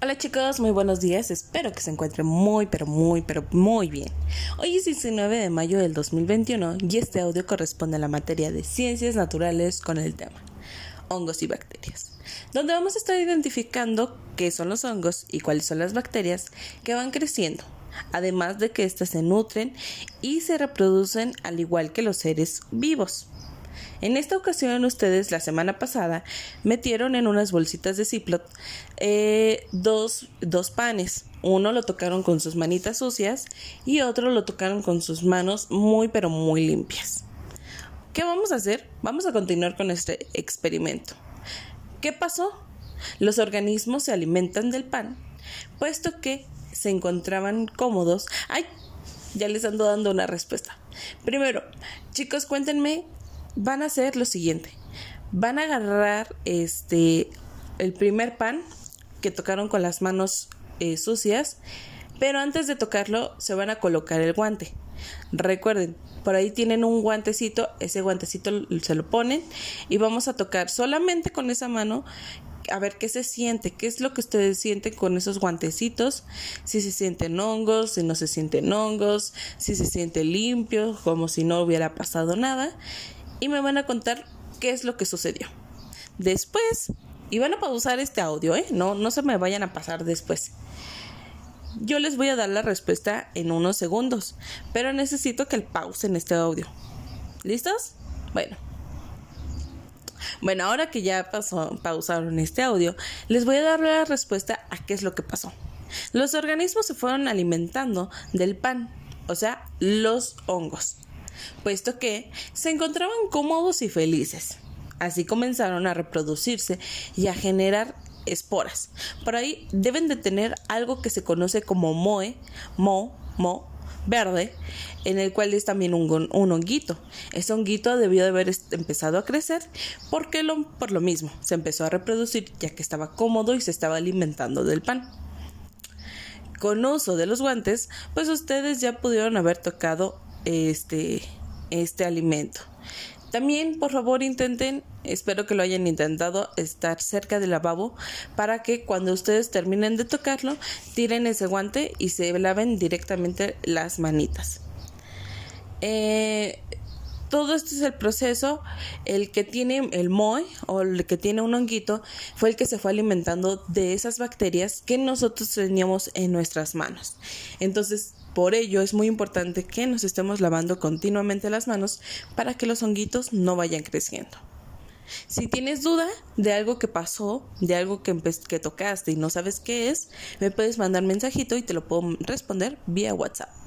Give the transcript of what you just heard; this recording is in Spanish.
Hola chicos, muy buenos días, espero que se encuentren muy pero muy pero muy bien. Hoy es 19 de mayo del 2021 y este audio corresponde a la materia de ciencias naturales con el tema hongos y bacterias, donde vamos a estar identificando qué son los hongos y cuáles son las bacterias que van creciendo, además de que éstas se nutren y se reproducen al igual que los seres vivos. En esta ocasión ustedes la semana pasada metieron en unas bolsitas de Ziploc eh, dos, dos panes. Uno lo tocaron con sus manitas sucias y otro lo tocaron con sus manos muy pero muy limpias. ¿Qué vamos a hacer? Vamos a continuar con este experimento. ¿Qué pasó? Los organismos se alimentan del pan, puesto que se encontraban cómodos. ¡Ay! Ya les ando dando una respuesta. Primero, chicos, cuéntenme van a hacer lo siguiente. Van a agarrar este el primer pan que tocaron con las manos eh, sucias, pero antes de tocarlo se van a colocar el guante. Recuerden, por ahí tienen un guantecito, ese guantecito se lo ponen y vamos a tocar solamente con esa mano a ver qué se siente, qué es lo que ustedes sienten con esos guantecitos, si se sienten hongos, si no se sienten hongos, si se siente limpio, como si no hubiera pasado nada y me van a contar qué es lo que sucedió. Después, y van a pausar este audio, ¿eh? No, no se me vayan a pasar después. Yo les voy a dar la respuesta en unos segundos, pero necesito que pausen este audio. ¿Listos? Bueno. Bueno, ahora que ya pasó, pausaron este audio, les voy a dar la respuesta a qué es lo que pasó. Los organismos se fueron alimentando del pan, o sea, los hongos puesto que se encontraban cómodos y felices. Así comenzaron a reproducirse y a generar esporas. Por ahí deben de tener algo que se conoce como moe, mo, mo, verde, en el cual es también un, un, honguito. Ese honguito debió de haber empezado a crecer porque por lo mismo se empezó a reproducir ya que estaba cómodo y se estaba alimentando del pan. Con uso de los guantes, pues ustedes ya pudieron haber tocado este, este alimento. También, por favor, intenten, espero que lo hayan intentado, estar cerca del lavabo para que cuando ustedes terminen de tocarlo, tiren ese guante y se laven directamente las manitas. Eh, todo este es el proceso. El que tiene el moe o el que tiene un honguito fue el que se fue alimentando de esas bacterias que nosotros teníamos en nuestras manos. Entonces, por ello es muy importante que nos estemos lavando continuamente las manos para que los honguitos no vayan creciendo. Si tienes duda de algo que pasó, de algo que, que tocaste y no sabes qué es, me puedes mandar mensajito y te lo puedo responder vía WhatsApp.